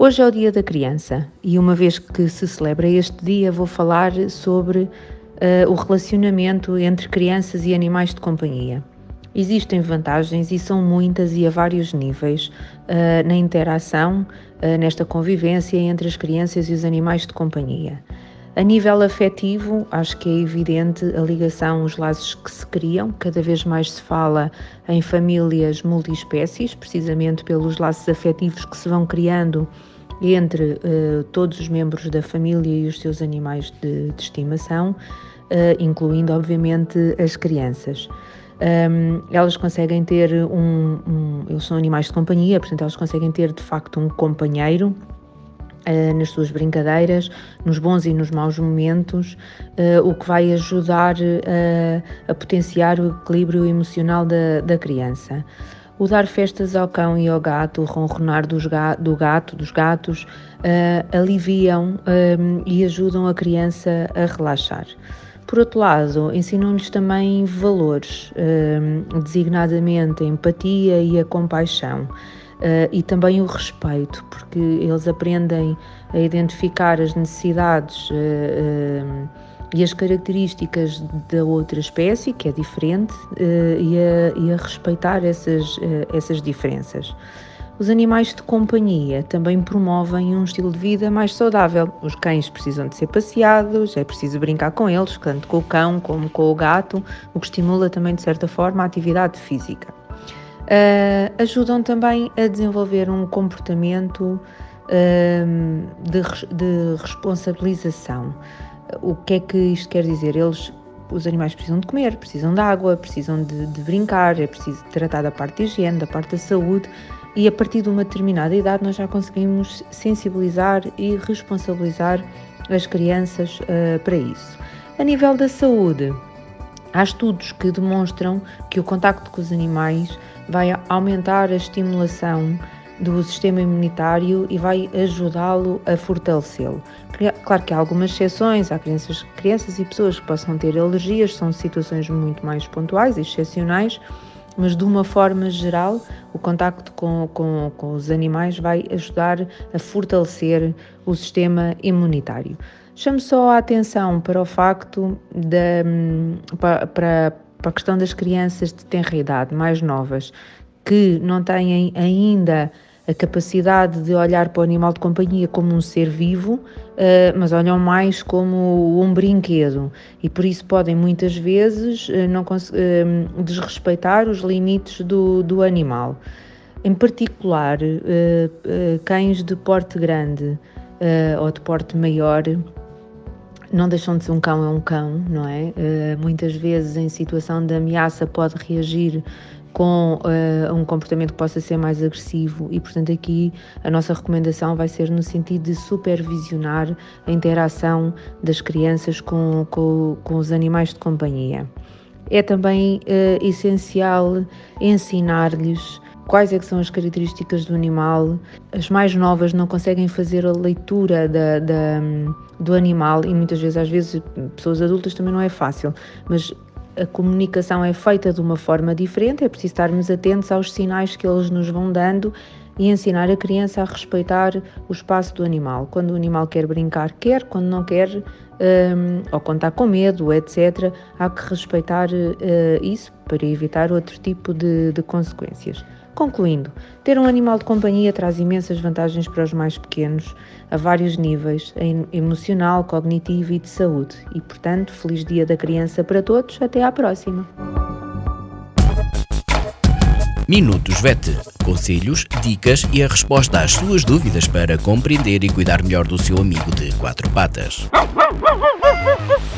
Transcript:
Hoje é o Dia da Criança e, uma vez que se celebra este dia, vou falar sobre uh, o relacionamento entre crianças e animais de companhia. Existem vantagens e são muitas e a vários níveis uh, na interação, uh, nesta convivência entre as crianças e os animais de companhia. A nível afetivo, acho que é evidente a ligação, os laços que se criam. Cada vez mais se fala em famílias multiespécies, precisamente pelos laços afetivos que se vão criando entre uh, todos os membros da família e os seus animais de, de estimação, uh, incluindo, obviamente, as crianças. Um, elas conseguem ter um, um. Eles são animais de companhia, portanto, elas conseguem ter de facto um companheiro nas suas brincadeiras, nos bons e nos maus momentos, uh, o que vai ajudar uh, a potenciar o equilíbrio emocional da, da criança. O dar festas ao cão e ao gato, o ronronar ga do gato, dos gatos, aliviam e ajudam a criança a relaxar. Por outro lado, ensinam-lhes também valores, designadamente a empatia e a compaixão. Uh, e também o respeito, porque eles aprendem a identificar as necessidades uh, e as características da outra espécie, que é diferente, e a, e, a, respeitar essas, essas diferenças. Os animais de companhia também promovem um estilo de vida mais saudável. Os cães precisam de ser passeados, é preciso brincar com eles, tanto com o cão como com o gato, o que estimula também, de certa forma, a atividade física uh, ajudam também a desenvolver um comportamento uh, de, de, responsabilização. O que é que isto quer dizer? Eles, os animais precisam de comer, precisam de água, precisam de, de brincar, é preciso tratar da parte de higiene, da parte da saúde e a partir de uma determinada idade nós já conseguimos sensibilizar e responsabilizar as crianças uh, para isso. A nível da saúde, há estudos que demonstram que o contacto com os animais vai aumentar a estimulação do sistema imunitário e vai ajudá-lo a fortalecê-lo. Claro que há algumas exceções, há crianças, crianças e pessoas que possam ter alergias, são situações muito mais pontuais e excepcionais, mas de uma forma geral, o contacto com, com, com os animais vai ajudar a fortalecer o sistema imunitário. Chamo só a atenção para o facto hum, para, para para a questão das crianças de tenra idade, mais novas, que não têm ainda a capacidade de olhar para o animal de companhia como um ser vivo, eh, mas olham mais como um brinquedo e por isso podem muitas vezes eh, não eh, desrespeitar os limites do, do animal. Em particular, cães de porte grande ou de porte maior não deixam de ser um cão é um cão, não é? Uh, muitas vezes em situação de ameaça pode reagir com uh, um comportamento que possa ser mais agressivo e, portanto, aqui a nossa recomendação vai ser no sentido de supervisionar a interação das crianças com, com, com os animais de companhia. É também uh, essencial ensinar-lhes quais é são as características do animal. As mais novas não conseguem fazer a leitura da, da, do animal e muitas vezes, às vezes, pessoas adultas também não é fácil, mas a comunicação é feita de uma forma diferente, é preciso estarmos atentos aos sinais que eles nos vão dando e ensinar a criança a respeitar o espaço do animal. Quando o animal quer brincar, quer, quando não quer, um, ou quando está com medo, etc., há que respeitar uh, isso para evitar outro tipo de, de consequências. Concluindo, ter um animal de companhia traz imensas vantagens para os mais pequenos, a vários níveis, emocional, cognitivo e de saúde. E, portanto, feliz Dia da Criança para todos. Até à próxima. Minutos VET. Conselhos, dicas e a resposta às suas dúvidas para compreender e cuidar melhor do seu amigo de quatro patas.